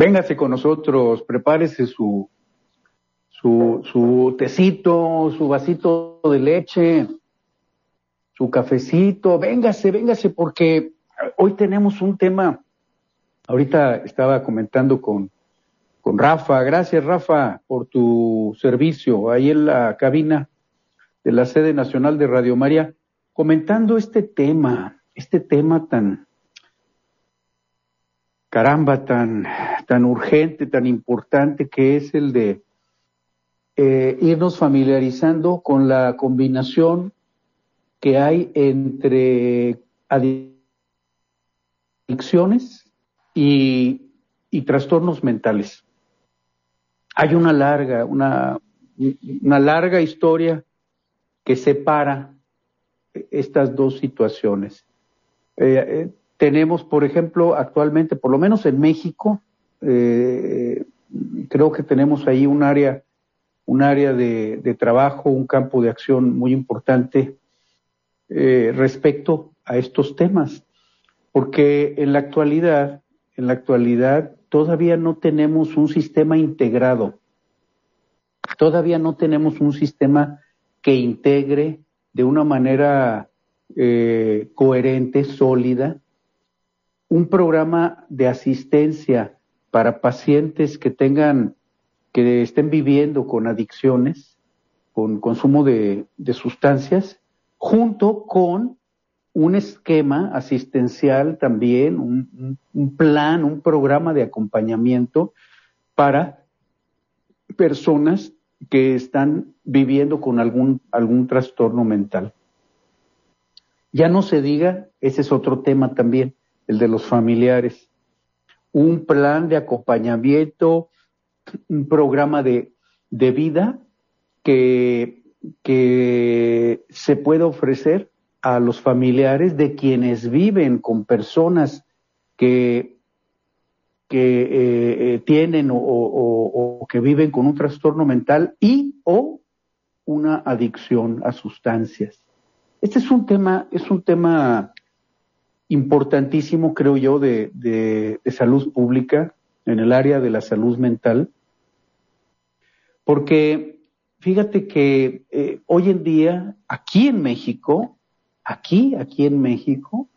Véngase con nosotros, prepárese su, su, su tecito, su vasito de leche, su cafecito, véngase, véngase, porque hoy tenemos un tema. Ahorita estaba comentando con, con Rafa, gracias Rafa por tu servicio ahí en la cabina de la sede nacional de Radio María, comentando este tema, este tema tan, caramba, tan, tan urgente, tan importante que es el de eh, irnos familiarizando con la combinación que hay entre adicciones y, y trastornos mentales. Hay una larga, una, una larga historia que separa estas dos situaciones. Eh, eh, tenemos, por ejemplo, actualmente, por lo menos en México, eh, creo que tenemos ahí un área, un área de, trabajo, un campo de acción muy importante eh, respecto a estos temas, porque en la actualidad, en la actualidad todavía no tenemos un sistema integrado, todavía no tenemos un sistema que integre de una manera eh, coherente, sólida, un programa de asistencia para pacientes que tengan, que estén viviendo con adicciones, con consumo de, sustancias, junto con un esquema asistencial también, un, un, plan, un programa de acompañamiento para personas que están viviendo con algún, algún trastorno mental. Ya no se diga, ese es otro tema también, el de los familiares, un plan de acompañamiento, un programa de, de vida que, que se puede ofrecer a los familiares de quienes viven con personas que, que eh, eh, tienen o, o, que viven con un trastorno mental y o una adicción a sustancias. Este es un tema, es un tema importantísimo, creo yo, de, de, salud pública en el área de la salud mental, porque fíjate que eh, hoy en día, aquí en México, aquí, aquí en México,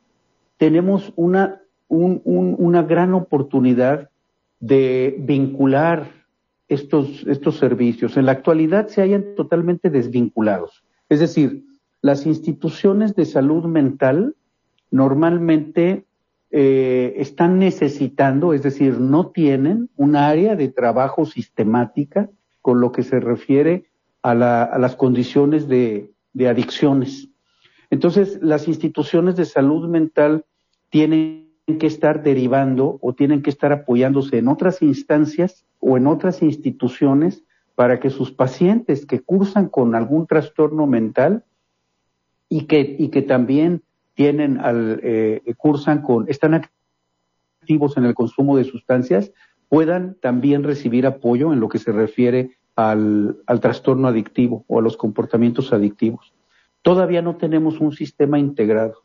tenemos una, un, una gran oportunidad de vincular estos, estos servicios. En la actualidad se hayan totalmente desvinculados. Es decir, las instituciones de salud mental normalmente eh, están necesitando, es decir, no tienen un área de trabajo sistemática con lo que se refiere a, las condiciones de, adicciones. Entonces, las instituciones de salud mental tienen que estar derivando o tienen que estar apoyándose en otras instancias o en otras instituciones para que sus pacientes que cursan con algún trastorno mental y que también tienen al, eh, cursan con, están activos en el consumo de sustancias, puedan también recibir apoyo en lo que se refiere al, al trastorno adictivo o a los comportamientos adictivos. Todavía no tenemos un sistema integrado,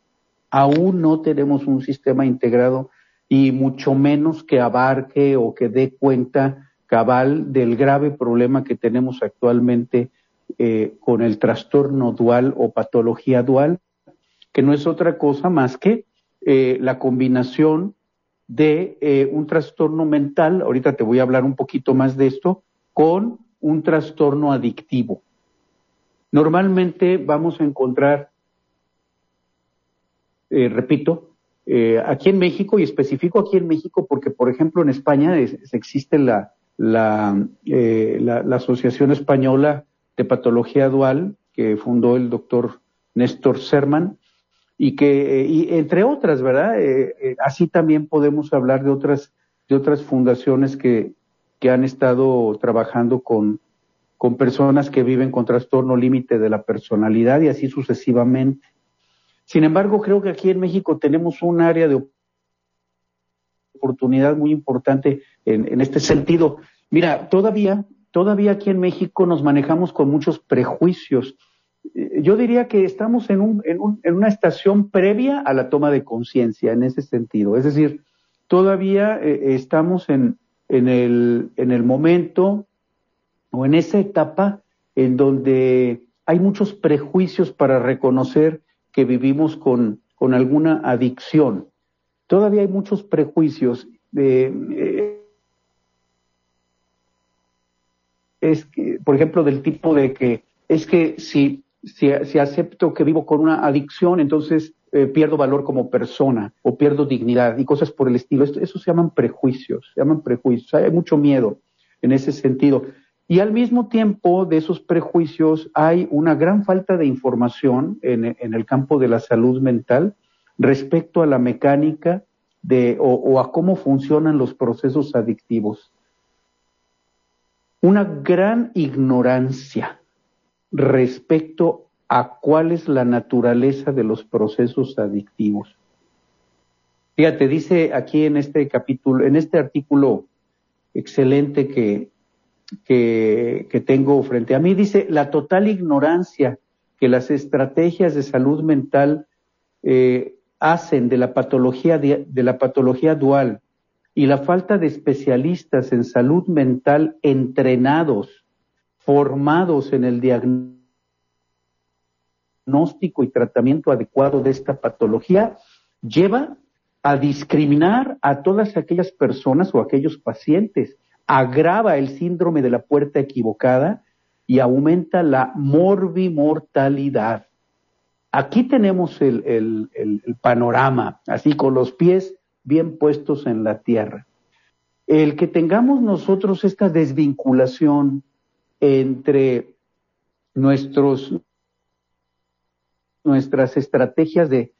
aún no tenemos un sistema integrado y mucho menos que abarque o que dé cuenta cabal del grave problema que tenemos actualmente eh, con el trastorno dual o patología dual, que no es otra cosa más que eh, la combinación de eh, un trastorno mental, ahorita te voy a hablar un poquito más de esto, con un trastorno adictivo. Normalmente vamos a encontrar, eh, repito, aquí en México, y especifico aquí en México porque, por ejemplo, en España existe la, eh, la, la, Asociación Española de Patología Dual, que fundó el doctor Néstor Serman, y que, y entre otras, ¿verdad? así también podemos hablar de otras, de otras fundaciones que, que han estado trabajando con, con personas que viven con trastorno límite de la personalidad y así sucesivamente. Sin embargo, creo que aquí en México tenemos un área de oportunidad muy importante en, este sentido. Mira, todavía, todavía aquí en México nos manejamos con muchos prejuicios. Eh, yo diría que estamos en, un, en, un, en una estación previa a la toma de conciencia en ese sentido. Es decir, todavía eh, estamos en, el, en el momento o en esa etapa en donde hay muchos prejuicios para reconocer que vivimos con, alguna adicción. Todavía hay muchos prejuicios. Eh, es que, por ejemplo, del tipo de que es que si, si, acepto que vivo con una adicción, entonces eh, pierdo valor como persona o pierdo dignidad y cosas por el estilo. Esto, eso se llaman prejuicios, se llaman prejuicios. Hay mucho miedo en ese sentido. Y al mismo tiempo de esos prejuicios hay una gran falta de información en, el campo de la salud mental respecto a la mecánica de, o, a cómo funcionan los procesos adictivos. Una gran ignorancia respecto a cuál es la naturaleza de los procesos adictivos. Fíjate, dice aquí en este capítulo, en este artículo excelente que, que, tengo frente a mí. Dice, la total ignorancia que las estrategias de salud mental eh, hacen de la patología de, la patología dual y la falta de especialistas en salud mental entrenados, formados en el diagnóstico y tratamiento adecuado de esta patología, lleva a discriminar a todas aquellas personas o aquellos pacientes agrava el síndrome de la puerta equivocada y aumenta la morbimortalidad. Aquí tenemos el, panorama, así con los pies bien puestos en la tierra. El que tengamos nosotros esta desvinculación entre nuestros, nuestras estrategias de,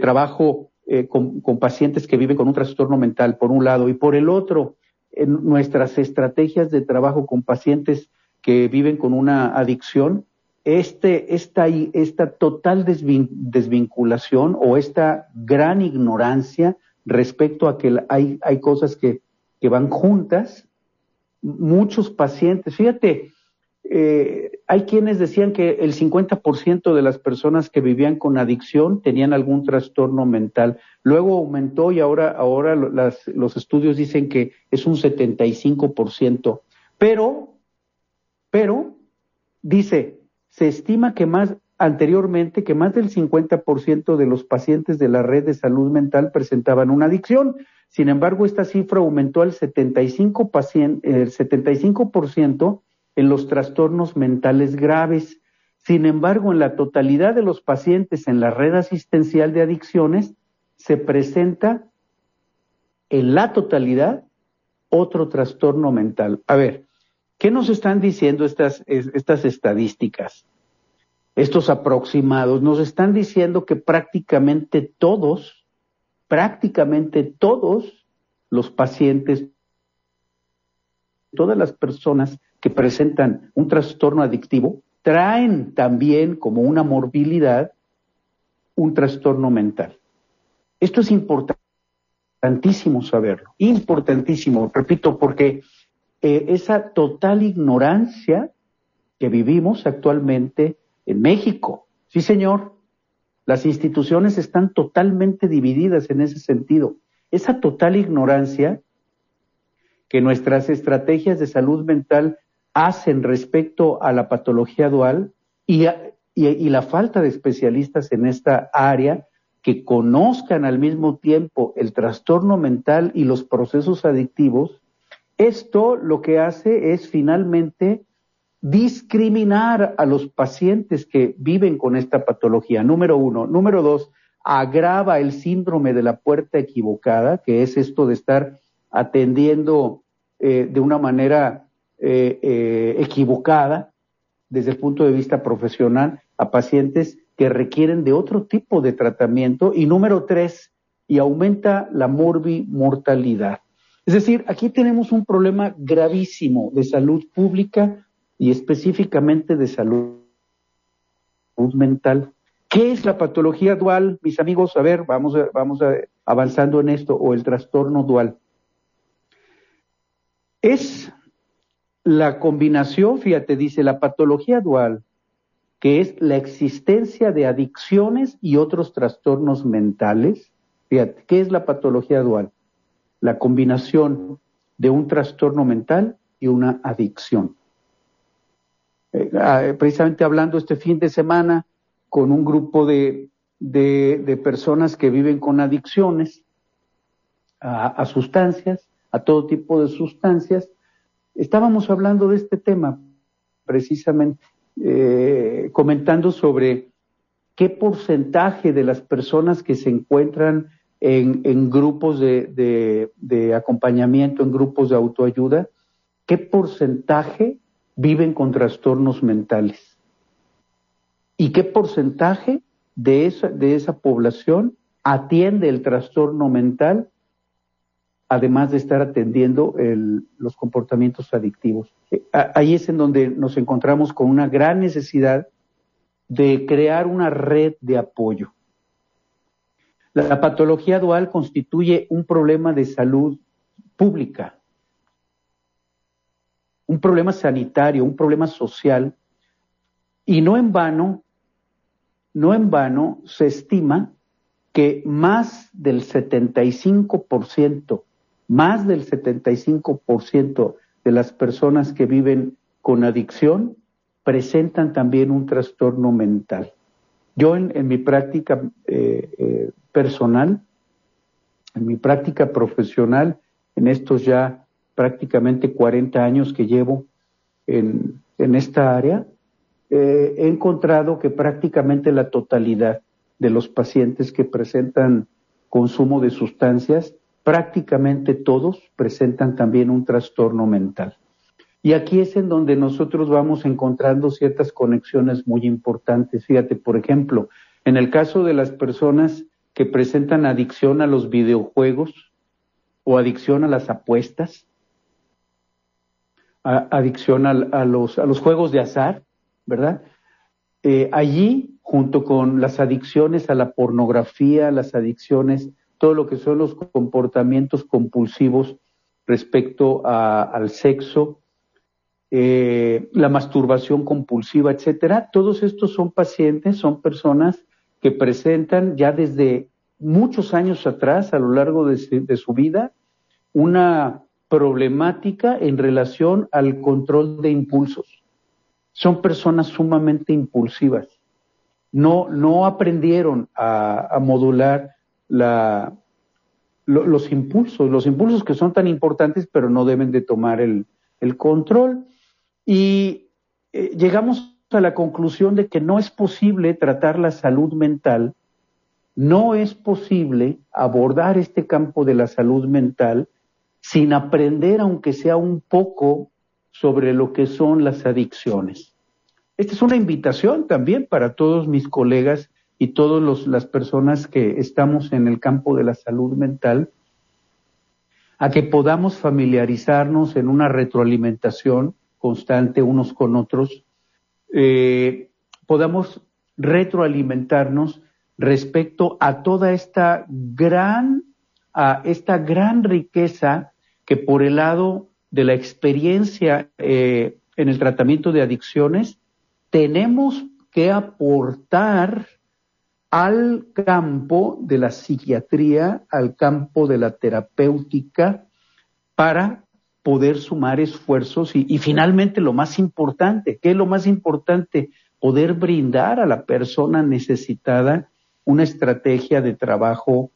trabajo eh, con, pacientes que viven con un trastorno mental, por un lado, y por el otro, en nuestras estrategias de trabajo con pacientes que viven con una adicción, este, esta, esta total desvinculación o esta gran ignorancia respecto a que hay, hay cosas que, que van juntas, muchos pacientes, fíjate, eh, hay quienes decían que el 50% de las personas que vivían con adicción tenían algún trastorno mental. Luego aumentó y ahora, ahora los estudios dicen que es un 75%. Pero, pero, dice, se estima que más anteriormente que más del 50% de los pacientes de la red de salud mental presentaban una adicción. Sin embargo, esta cifra aumentó al 75%, el 75% en los trastornos mentales graves. Sin embargo, en la totalidad de los pacientes en la red asistencial de adicciones se presenta en la totalidad otro trastorno mental. A ver, ¿qué nos están diciendo estas, estas estadísticas? Estos aproximados nos están diciendo que prácticamente todos, prácticamente todos los pacientes, todas las personas que presentan un trastorno adictivo traen también como una morbilidad un trastorno mental. Esto es importantísimo saberlo, importantísimo, repito, porque eh, esa total ignorancia que vivimos actualmente en México, sí señor, las instituciones están totalmente divididas en ese sentido. Esa total ignorancia que nuestras estrategias de salud mental hacen respecto a la patología dual y, y, la falta de especialistas en esta área que conozcan al mismo tiempo el trastorno mental y los procesos adictivos, esto lo que hace es finalmente discriminar a los pacientes que viven con esta patología, número uno. Número dos, agrava el síndrome de la puerta equivocada, que es esto de estar atendiendo eh, de una manera eh, eh, equivocada desde el punto de vista profesional a pacientes que requieren de otro tipo de tratamiento. Y número tres, y aumenta la morbimortalidad. Es decir, aquí tenemos un problema gravísimo de salud pública y específicamente de salud mental. ¿Qué es la patología dual? Mis amigos, a ver, vamos, vamos avanzando en esto, o el trastorno dual. Es la combinación, fíjate, dice la patología dual, que es la existencia de adicciones y otros trastornos mentales. Fíjate, ¿qué es la patología dual? La combinación de un trastorno mental y una adicción. Eh, ah, precisamente hablando este fin de semana con un grupo de, de, personas que viven con adicciones a, sustancias, a todo tipo de sustancias, estábamos hablando de este tema precisamente, eh, comentando sobre qué porcentaje de las personas que se encuentran en, grupos de, de, acompañamiento, en grupos de autoayuda, qué porcentaje viven con trastornos mentales. ¿Y qué porcentaje de esa, de esa población atiende el trastorno mental, además de estar atendiendo los comportamientos adictivos? Eh, ahí es en donde nos encontramos con una gran necesidad de crear una red de apoyo. La patología dual constituye un problema de salud pública un problema sanitario, un problema social, y no en vano, no en vano se estima que más del 75%, más del 75% de las personas que viven con adicción presentan también un trastorno mental. Yo en, mi práctica eh, eh, personal, en mi práctica profesional, en estos ya prácticamente 40 años que llevo en, esta área, eh, he encontrado que prácticamente la totalidad de los pacientes que presentan consumo de sustancias, prácticamente todos presentan también un trastorno mental. Y aquí es en donde nosotros vamos encontrando ciertas conexiones muy importantes. Fíjate, por ejemplo, en el caso de las personas que presentan adicción a los videojuegos o adicción a las apuestas, adicción a, los, a los juegos de azar, ¿verdad? Eh, allí, junto con las adicciones a la pornografía, las adicciones, todo lo que son los comportamientos compulsivos respecto al sexo, eh, la masturbación compulsiva, etcétera, todos estos son pacientes, son personas que presentan ya desde muchos años atrás, a lo largo de su vida, una problemática en relación al control de impulsos. Son personas sumamente impulsivas. No, no aprendieron a, modular la, los impulsos, los impulsos que son tan importantes, pero no deben de tomar el, control. Y eh, llegamos a la conclusión de que no es posible tratar la salud mental, no es posible abordar este campo de la salud mental sin aprender, aunque sea un poco, sobre lo que son las adicciones. Esta es una invitación también para todos mis colegas y todas las personas que estamos en el campo de la salud mental, a que podamos familiarizarnos en una retroalimentación constante unos con otros, eh, podamos retroalimentarnos respecto a toda esta gran, a esta gran riqueza que por el lado de la experiencia eh, en el tratamiento de adicciones, tenemos que aportar al campo de la psiquiatría, al campo de la terapéutica, para poder sumar esfuerzos y, finalmente lo más importante, ¿qué es lo más importante? Poder brindar a la persona necesitada una estrategia de trabajo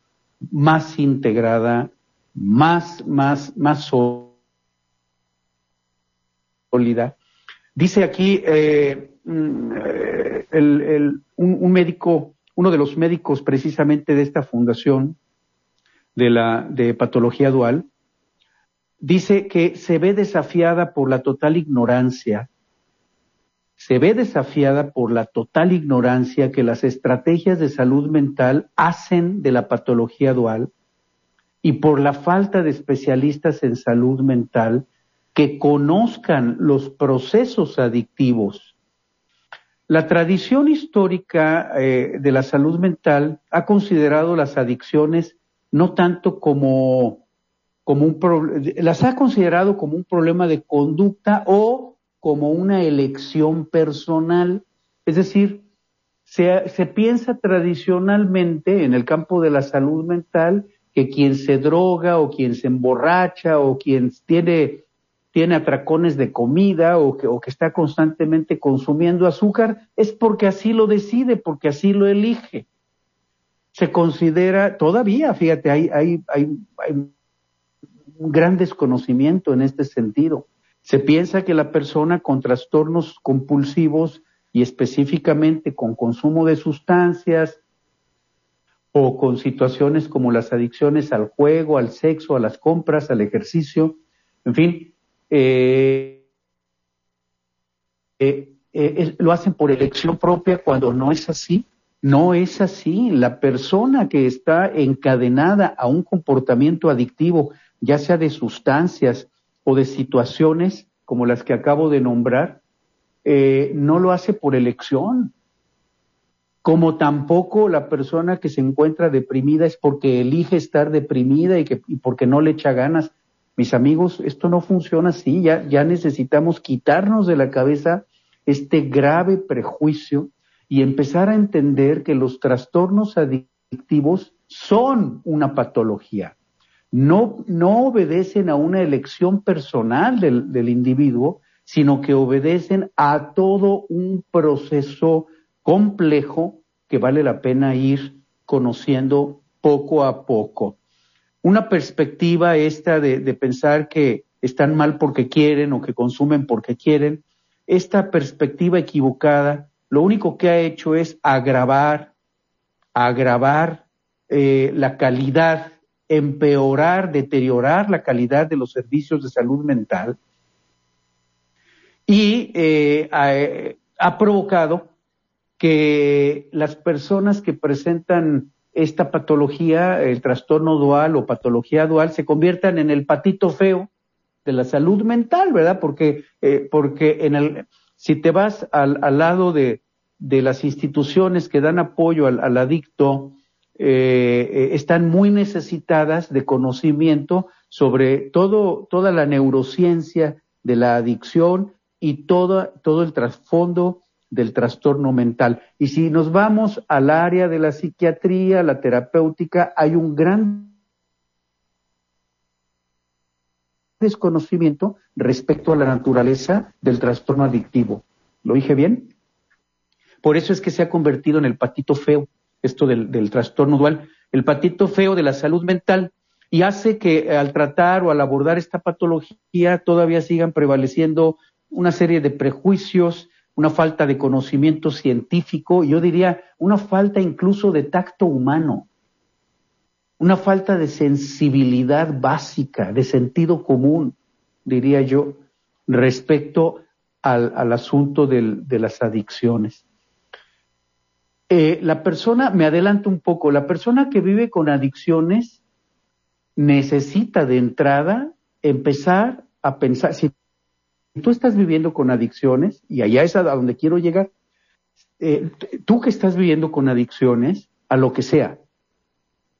más integrada, más, más, más sólida. Dice aquí eh, mm, eh, un, médico uno de los médicos precisamente de esta fundación de la de patología dual, dice que se ve desafiada por la total ignorancia, se ve desafiada por la total ignorancia que las estrategias de salud mental hacen de la patología dual y por la falta de especialistas en salud mental que conozcan los procesos adictivos. La tradición histórica eh, de la salud mental ha considerado las adicciones no tanto como, como un las ha considerado como un problema de conducta o como una elección personal. Es decir, se, se piensa tradicionalmente en el campo de la salud mental que quien se droga o quien se emborracha o quien tiene, tiene atracones de comida o que, está constantemente consumiendo azúcar es porque así lo decide, porque así lo elige. Se considera, todavía, fíjate, hay, hay, hay un gran desconocimiento en este sentido. Se piensa que la persona con trastornos compulsivos y específicamente con consumo de sustancias, o con situaciones como las adicciones al juego, al sexo, a las compras, al ejercicio, en fin, eh, eh, eh, lo hacen por elección propia cuando no es así. No es así. La persona que está encadenada a un comportamiento adictivo, ya sea de sustancias o de situaciones como las que acabo de nombrar, no lo hace por elección como tampoco la persona que se encuentra deprimida es porque elige estar deprimida y, que, y porque no le echa ganas. Mis amigos, esto no funciona así, ya, necesitamos quitarnos de la cabeza este grave prejuicio y empezar a entender que los trastornos adictivos son una patología. No, obedecen a una elección personal del individuo, sino que obedecen a todo un proceso complejo que vale la pena ir conociendo poco a poco. Una perspectiva esta de, pensar que están mal porque quieren o que consumen porque quieren, esta perspectiva equivocada lo único que ha hecho es agravar, agravar eh, la calidad, empeorar, deteriorar la calidad de los servicios de salud mental y eh, ha provocado que las personas que presentan esta patología, el trastorno dual o patología dual, se conviertan en el patito feo de la salud mental, ¿verdad? Porque, eh, porque en el, si te vas al, al lado de, de, las instituciones que dan apoyo al, al adicto, eh, eh, están muy necesitadas de conocimiento sobre todo, toda la neurociencia de la adicción y todo, todo el trasfondo del trastorno mental. Y si nos vamos al área de la psiquiatría, la terapéutica, hay un gran desconocimiento respecto a la naturaleza del trastorno adictivo. ¿Lo dije bien? Por eso es que se ha convertido en el patito feo, esto del, trastorno dual, el patito feo de la salud mental, y hace que al tratar o al abordar esta patología todavía sigan prevaleciendo una serie de prejuicios, una falta de conocimiento científico, yo diría una falta incluso de tacto humano, una falta de sensibilidad básica, de sentido común, diría yo, respecto al, asunto de las adicciones. Eh, la persona, me adelanto un poco, la persona que vive con adicciones necesita de entrada empezar a pensar, tú estás viviendo con adicciones, y allá es a donde quiero llegar, eh, tú que estás viviendo con adicciones, a lo que sea,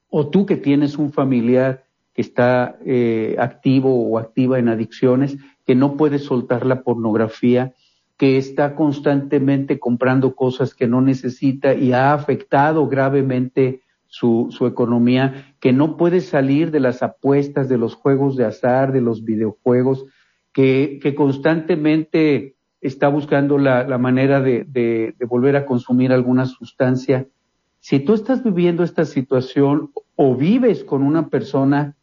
o tú que tienes un familiar que está eh, activo o activa en adicciones, que no puede soltar la pornografía, que está constantemente comprando cosas que no necesita y ha afectado gravemente su, su economía, que no puede salir de las apuestas, de los juegos de azar, de los videojuegos, que, constantemente está buscando la, manera de, de, de, volver a consumir alguna sustancia. Si tú estás viviendo esta situación o vives con una persona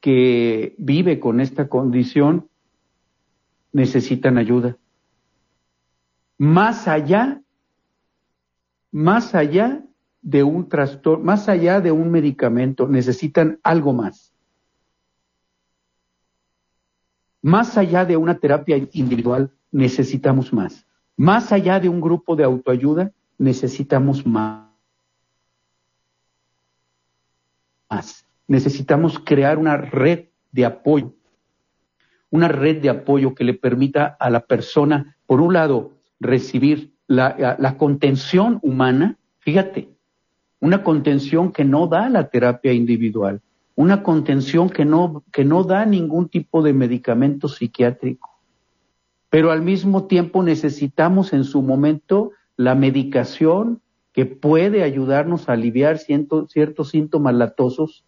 que vive con esta condición, necesitan ayuda. Más allá, más allá de un trastorno, más allá de un medicamento, necesitan algo más. Más allá de una terapia individual, necesitamos más. Más allá de un grupo de autoayuda, necesitamos más. Necesitamos crear una red de apoyo, una red de apoyo que le permita a la persona, por un lado, recibir la, la contención humana, fíjate, una contención que no da la terapia individual, una contención que no, que no da ningún tipo de medicamento psiquiátrico. Pero al mismo tiempo necesitamos en su momento la medicación que puede ayudarnos a aliviar ciertos síntomas latosos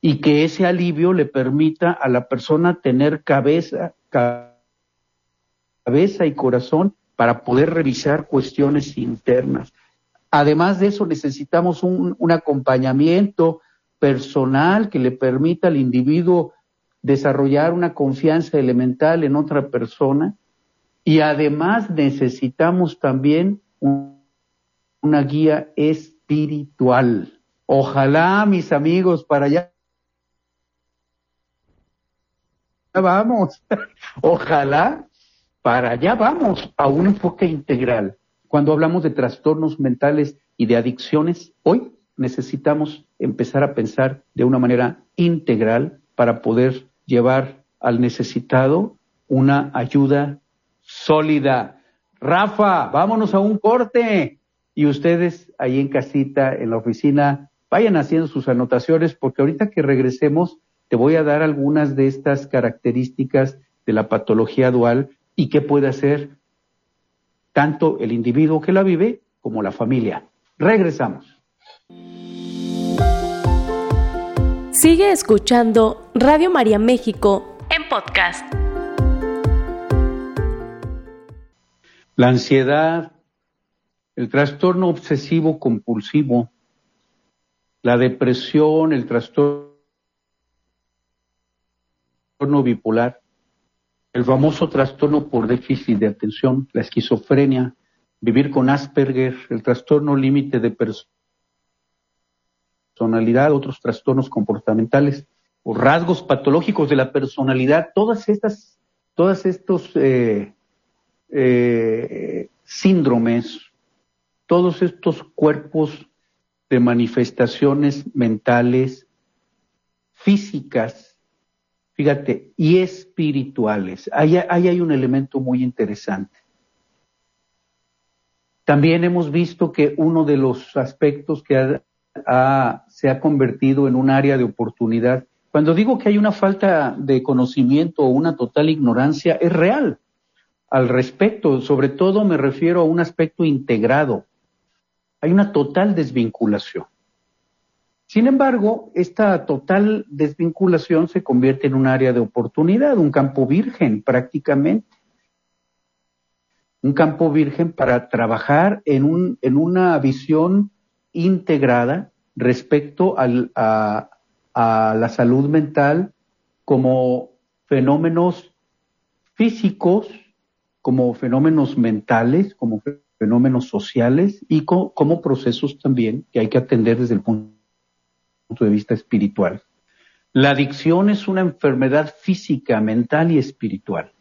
y que ese alivio le permita a la persona tener cabeza, cabeza y corazón para poder revisar cuestiones internas. Además de eso, necesitamos un, acompañamiento personal que le permita al individuo desarrollar una confianza elemental en otra persona y además necesitamos también una guía espiritual. Ojalá, mis amigos, para allá vamos. Ojalá para allá vamos a un enfoque integral. Cuando hablamos de trastornos mentales y de adicciones, hoy necesitamos empezar a pensar de una manera integral para poder llevar al necesitado una ayuda sólida. Rafa, vámonos a un corte. Y ustedes ahí en casita, en la oficina, vayan haciendo sus anotaciones porque ahorita que regresemos te voy a dar algunas de estas características de la patología dual y qué puede hacer tanto el individuo que la vive como la familia. Regresamos. Sigue escuchando Radio María México en podcast. La ansiedad, el trastorno obsesivo compulsivo, la depresión, el trastorno bipolar, el famoso trastorno por déficit de atención, la esquizofrenia, vivir con Asperger, el trastorno límite de personalidad, otros trastornos comportamentales o rasgos patológicos de la personalidad, todas estas, todos estos eh, eh, síndromes, todos estos cuerpos de manifestaciones mentales, físicas, Fíjate, y espirituales. Ahí, hay un elemento muy interesante. También hemos visto que uno de los aspectos que se ha convertido en un área de oportunidad, cuando digo que hay una falta de conocimiento o una total ignorancia, es real al respecto. Sobre todo me refiero a un aspecto integrado. Hay una total desvinculación. Sin embargo, esta total desvinculación se convierte en un área de oportunidad, un campo virgen prácticamente. Un campo virgen para trabajar en, un, en una visión integrada respecto al, a, a la salud mental como fenómenos físicos, como fenómenos mentales, como fenómenos sociales y como procesos también que hay que atender desde el punto punto de vista espiritual. La adicción es una enfermedad física, mental y espiritual.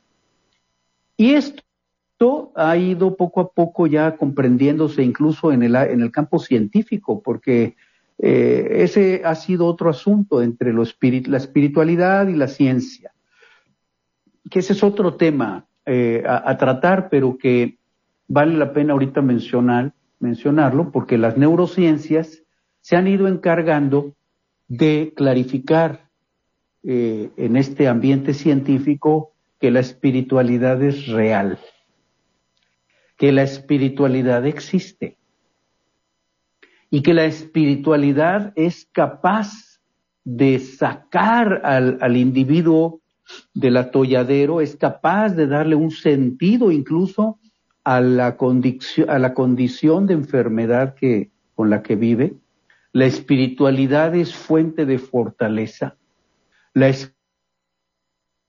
Y esto ha ido poco a poco ya comprendiéndose incluso en el, en el campo científico, porque eh, ese ha sido otro asunto entre lo la espiritualidad y la ciencia, que ese es otro tema eh, a, a, tratar, pero que vale la pena ahorita mencionar, mencionarlo, porque las neurociencias se han ido encargando de clarificar eh, en este ambiente científico que la espiritualidad es real, que la espiritualidad existe y que la espiritualidad es capaz de sacar al, al individuo del atolladero, es capaz de darle un sentido incluso a la, condición, a la condición de enfermedad que, con la que vive la espiritualidad es fuente de fortaleza. La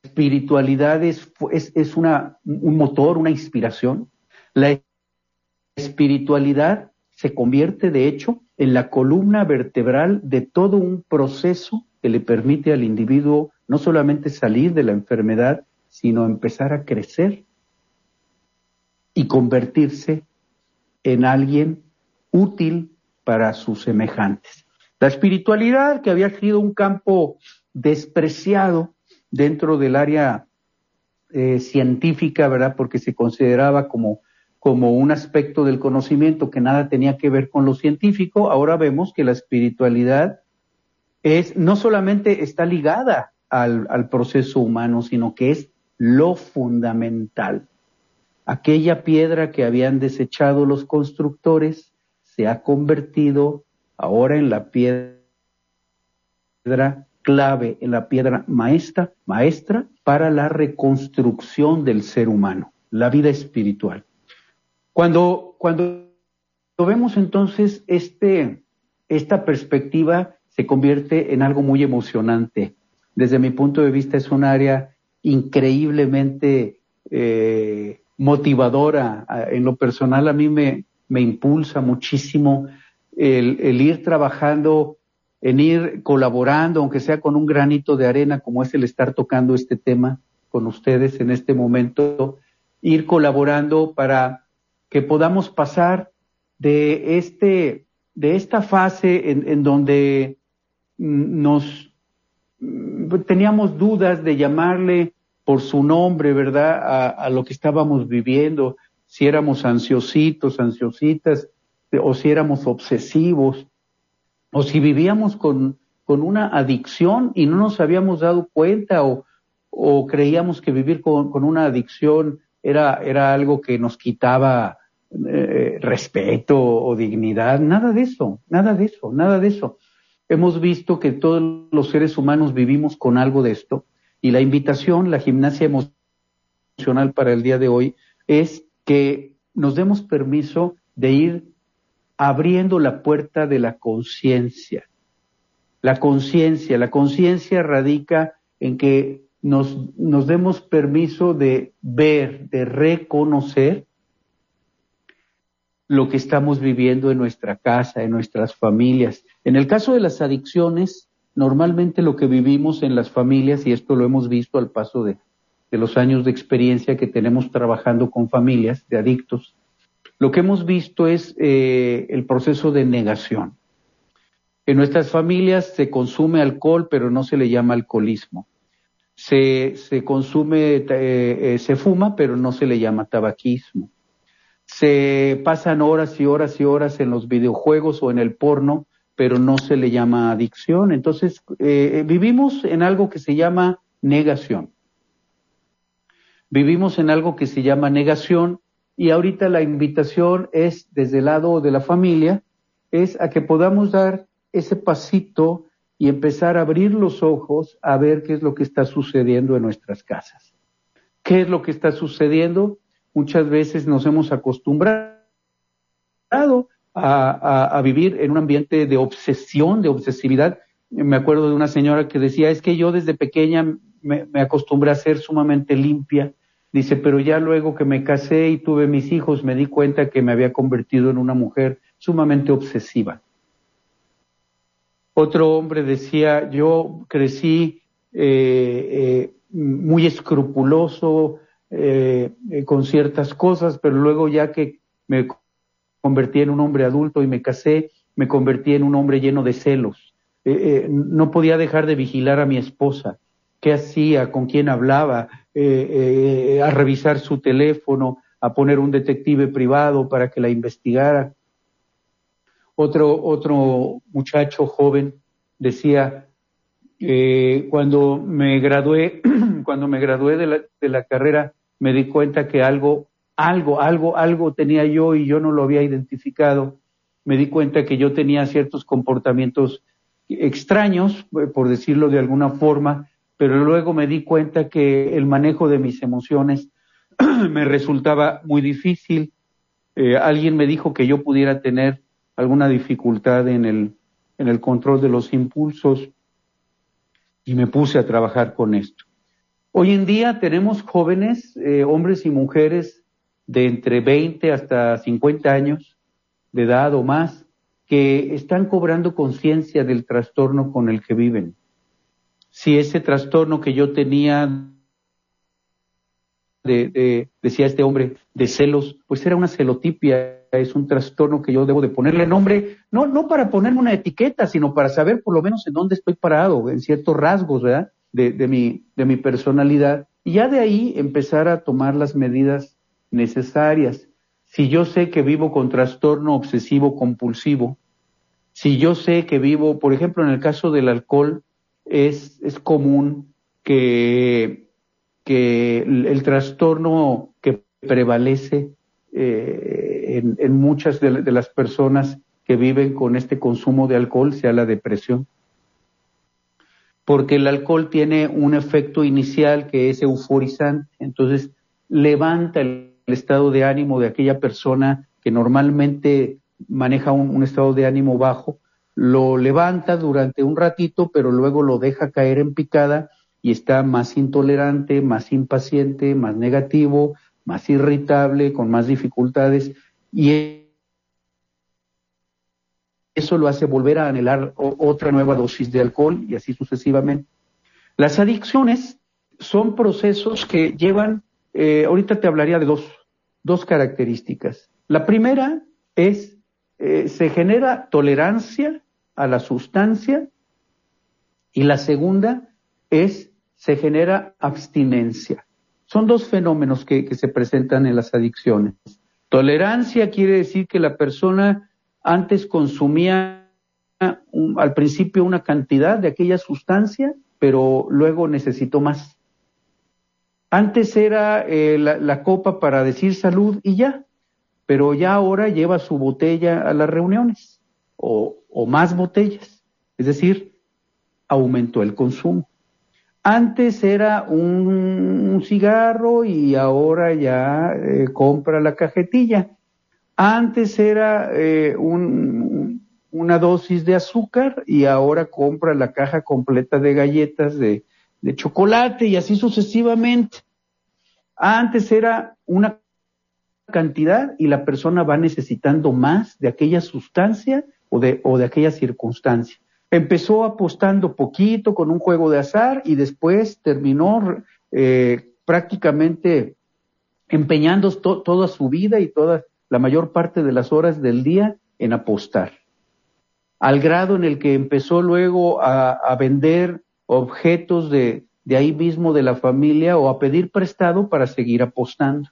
espiritualidad es, es, una, un motor, una inspiración. La espiritualidad se convierte de hecho en la columna vertebral de todo un proceso que le permite al individuo no solamente salir de la enfermedad, sino empezar a crecer y convertirse en alguien útil para sus semejantes. La espiritualidad, que había sido un campo despreciado dentro del área eh, científica, ¿verdad? Porque se consideraba como, como un aspecto del conocimiento que nada tenía que ver con lo científico, ahora vemos que la espiritualidad es, no solamente está ligada al, al proceso humano, sino que es lo fundamental. Aquella piedra que habían desechado los constructores se ha convertido ahora en la piedra clave, en la piedra maestra, maestra para la reconstrucción del ser humano, la vida espiritual. Cuando, cuando vemos entonces este, esta perspectiva, se convierte en algo muy emocionante. Desde mi punto de vista es un área increíblemente eh, motivadora. En lo personal a mí me, me impulsa muchísimo el, ir trabajando, en ir colaborando, aunque sea con un granito de arena, como es el estar tocando este tema con ustedes en este momento, ir colaborando para que podamos pasar de este, de esta fase en, en donde nos teníamos dudas de llamarle por su nombre, ¿verdad? A, lo que estábamos viviendo, si éramos ansiositos, ansiositas, o si éramos obsesivos, o si vivíamos con, con una adicción y no nos habíamos dado cuenta, o, o creíamos que vivir con, con, una adicción era, era algo que nos quitaba eh, respeto o dignidad, nada de eso, nada de eso, nada de eso. Hemos visto que todos los seres humanos vivimos con algo de esto y la invitación, la gimnasia emocional para el día de hoy es que nos demos permiso de ir abriendo la puerta de la conciencia. La conciencia, la conciencia radica en que nos, nos demos permiso de ver, de reconocer lo que estamos viviendo en nuestra casa, en nuestras familias. En el caso de las adicciones, Normalmente lo que vivimos en las familias, y esto lo hemos visto al paso de, los años de experiencia que tenemos trabajando con familias de adictos, lo que hemos visto es eh, el proceso de negación. En nuestras familias se consume alcohol, pero no se le llama alcoholismo. Se, se consume, eh, eh, se fuma, pero no se le llama tabaquismo. Se pasan horas y horas y horas en los videojuegos o en el porno, pero no se le llama adicción. Entonces, vivimos en algo que se llama negación. Vivimos en algo que se llama negación y ahorita la invitación es desde el lado de la familia, es a que podamos dar ese pasito y empezar a abrir los ojos a ver qué es lo que está sucediendo en nuestras casas. ¿Qué es lo que está sucediendo? Muchas veces nos hemos acostumbrado a, vivir en un ambiente de obsesión, de obsesividad. Me acuerdo de una señora que decía, es que yo desde pequeña me, acostumbré a ser sumamente limpia. Dice, pero ya luego que me casé y tuve mis hijos, me di cuenta que me había convertido en una mujer sumamente obsesiva. Otro hombre decía, yo crecí eh, eh, muy escrupuloso eh, con ciertas cosas, pero luego ya que me convertí en un hombre adulto y me casé, me convertí en un hombre lleno de celos. No podía dejar de vigilar a mi esposa, qué hacía, con quién hablaba, eh, a revisar su teléfono, a poner un detective privado para que la investigara. Otro, otro muchacho joven decía, cuando me gradué, cuando me gradué de la, de la carrera, me di cuenta que algo algo, algo, algo tenía yo y yo no lo había identificado. Me di cuenta que yo tenía ciertos comportamientos extraños, eh, por decirlo de alguna forma, pero luego me di cuenta que el manejo de mis emociones me resultaba muy difícil. Eh, alguien me dijo que yo pudiera tener alguna dificultad en el, en el control de los impulsos y me puse a trabajar con esto. Hoy en día tenemos jóvenes, eh, hombres y mujeres, de entre 20 hasta 50 años de edad o más que están cobrando conciencia del trastorno con el que viven. Si ese trastorno que yo tenía de, decía este hombre, de celos, pues era una celotipia, es un trastorno que yo debo de ponerle nombre, no, no para ponerme una etiqueta, sino para saber por lo menos en dónde estoy parado, en ciertos rasgos, ¿verdad? De, de, mi, de mi personalidad. Y ya de ahí empezar a tomar las medidas necesarias. Si yo sé que vivo con trastorno obsesivo compulsivo, si yo sé que vivo, por ejemplo, en el caso del alcohol, es, es común que que el, trastorno que prevalece eh, en, muchas de, las personas que viven con este consumo de alcohol sea la depresión. Porque el alcohol tiene un efecto inicial que es euforizante, entonces levanta el, estado de ánimo de aquella persona que normalmente maneja un estado de ánimo bajo, lo levanta durante un ratito, pero luego lo deja caer en picada y está más intolerante, más impaciente, más negativo, más irritable, con más dificultades y eso lo hace volver a anhelar otra nueva dosis de alcohol y así sucesivamente. Las adicciones son procesos que llevan, eh, ahorita te hablaría de dos, dos características. La primera es, eh, se genera tolerancia a la sustancia y la segunda es se genera abstinencia. Son dos fenómenos que, se presentan en las adicciones. Tolerancia quiere decir que la persona antes consumía al principio una cantidad de aquella sustancia, pero luego necesitó más. Antes era eh, la, copa para decir salud y ya, pero ya ahora lleva su botella a las reuniones o más botellas. Es decir, aumentó el consumo. Antes era un, cigarro y ahora ya eh, compra la cajetilla. Antes era eh, una dosis de azúcar y ahora compra la caja completa de galletas de chocolate y así sucesivamente. Antes era una cantidad y la persona va necesitando más de aquella sustancia o de, o de aquella circunstancia. Empezó apostando poquito con un juego de azar y después terminó eh, prácticamente empeñando toda su vida y toda la mayor parte de las horas del día en apostar. Al grado en el que empezó luego a, vender objetos de, de ahí mismo de la familia o a pedir prestado para seguir apostando.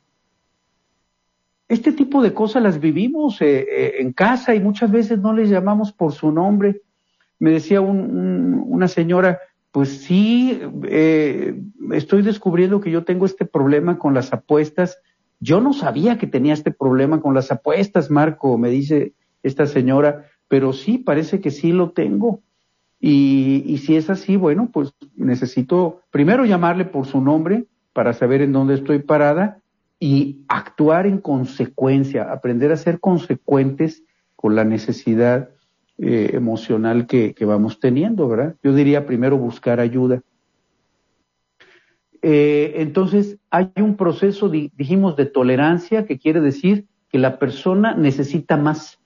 Este tipo de cosas las vivimos eh, eh, en casa y muchas veces no les llamamos por su nombre me decía una señora, pues sí, eh, estoy descubriendo que yo tengo este problema con las apuestas. Yo no sabía que tenía este problema con las apuestas, Marco, me dice esta señora, pero sí, parece que sí lo tengo. Y si es así, bueno, pues necesito primero llamarle por su nombre para saber en dónde estoy parada y actuar en consecuencia, aprender a ser consecuentes con la necesidad eh, emocional que, vamos teniendo, ¿verdad? Yo diría primero buscar ayuda. Eh, entonces, hay un proceso, dijimos, de tolerancia que quiere decir que la persona necesita más.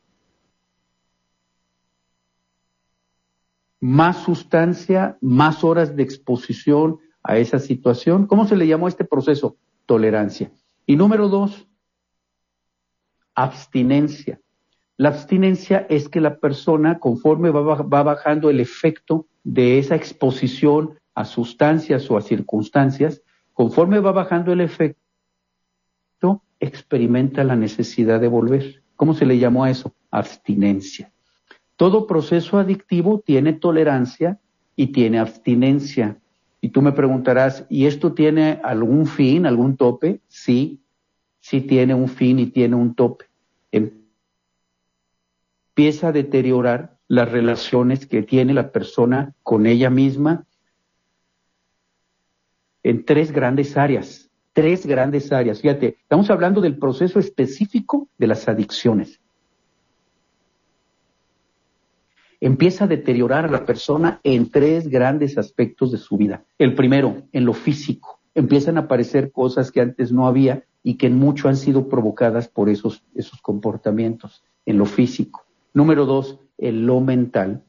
Más sustancia, más horas de exposición a esa situación. ¿Cómo se le llamó este proceso? Tolerancia. Y número dos, abstinencia. La abstinencia es que la persona, conforme va, bajando el efecto de esa exposición a sustancias o a circunstancias, conforme va bajando el efecto, experimenta la necesidad de volver. ¿Cómo se le llamó a eso? Abstinencia. Todo proceso adictivo tiene tolerancia y tiene abstinencia. Y tú me preguntarás, ¿y esto tiene algún fin, algún tope? Sí, sí tiene un fin y tiene un tope empieza a deteriorar las relaciones que tiene la persona con ella misma en tres grandes áreas, tres grandes áreas. Fíjate, estamos hablando del proceso específico de las adicciones. Empieza a deteriorar a la persona en tres grandes aspectos de su vida. El primero, en lo físico. Empiezan a aparecer cosas que antes no había y que mucho han sido provocadas por esos, esos comportamientos en lo físico. Número dos, en lo mental.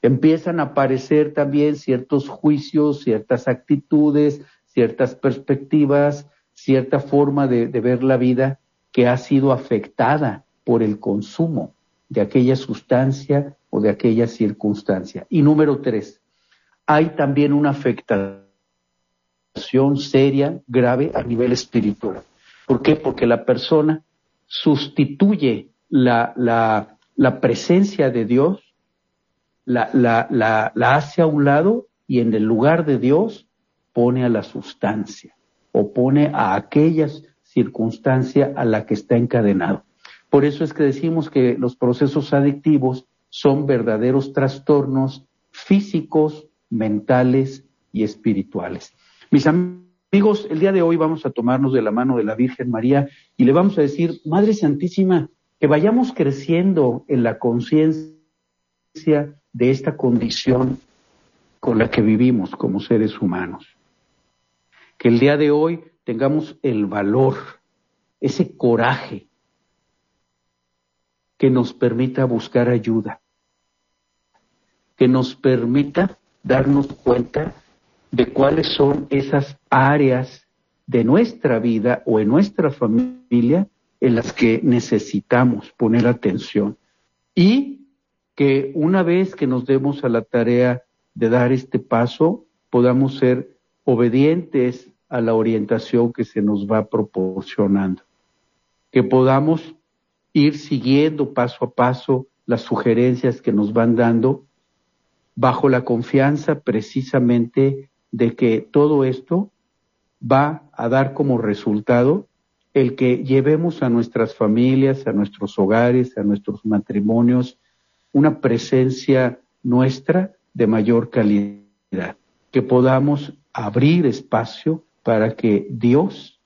Empiezan a aparecer también ciertos juicios, ciertas actitudes, ciertas perspectivas, cierta forma de, de ver la vida que ha sido afectada por el consumo de aquella sustancia o de aquella circunstancia. Y número tres, hay también una afectación seria, grave a nivel espiritual. ¿Por qué? Porque la persona sustituye la, la, la presencia de Dios, la, la, hace a un lado y en el lugar de Dios pone a la sustancia o pone a aquella circunstancia a la que está encadenado. Por eso es que decimos que los procesos adictivos son verdaderos trastornos físicos, mentales y espirituales. Mis amigos, el día de hoy vamos a tomarnos de la mano de la Virgen María y le vamos a decir, Madre Santísima, que vayamos creciendo en la conciencia de esta condición con la que vivimos como seres humanos. Que el día de hoy tengamos el valor, ese coraje que nos permita buscar ayuda, que nos permita darnos cuenta de cuáles son esas áreas de nuestra vida o en nuestra familia en las que necesitamos poner atención. Y que una vez que nos demos a la tarea de dar este paso, podamos ser obedientes a la orientación que se nos va proporcionando. Que podamos ir siguiendo paso a paso las sugerencias que nos van dando bajo la confianza precisamente de que todo esto va a dar como resultado el que llevemos a nuestras familias, a nuestros hogares, a nuestros matrimonios, una presencia nuestra de mayor calidad, que podamos abrir espacio para que Dios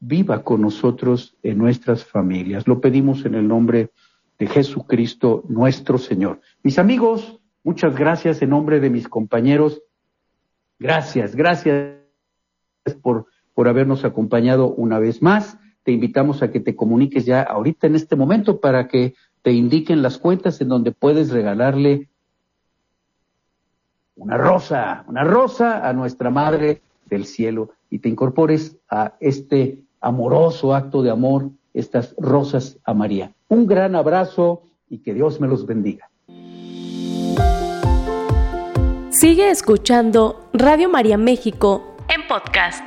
viva con nosotros en nuestras familias. Lo pedimos en el nombre de Jesucristo nuestro Señor. Mis amigos, Muchas gracias en nombre de mis compañeros. Gracias, gracias por, por habernos acompañado una vez más. Te invitamos a que te comuniques ya ahorita en este momento para que te indiquen las cuentas en donde puedes regalarle una rosa, una rosa a nuestra Madre del Cielo y te incorpores a este amoroso acto de amor, estas rosas a María. Un gran abrazo y que Dios me los bendiga. Sigue escuchando Radio María México en podcast.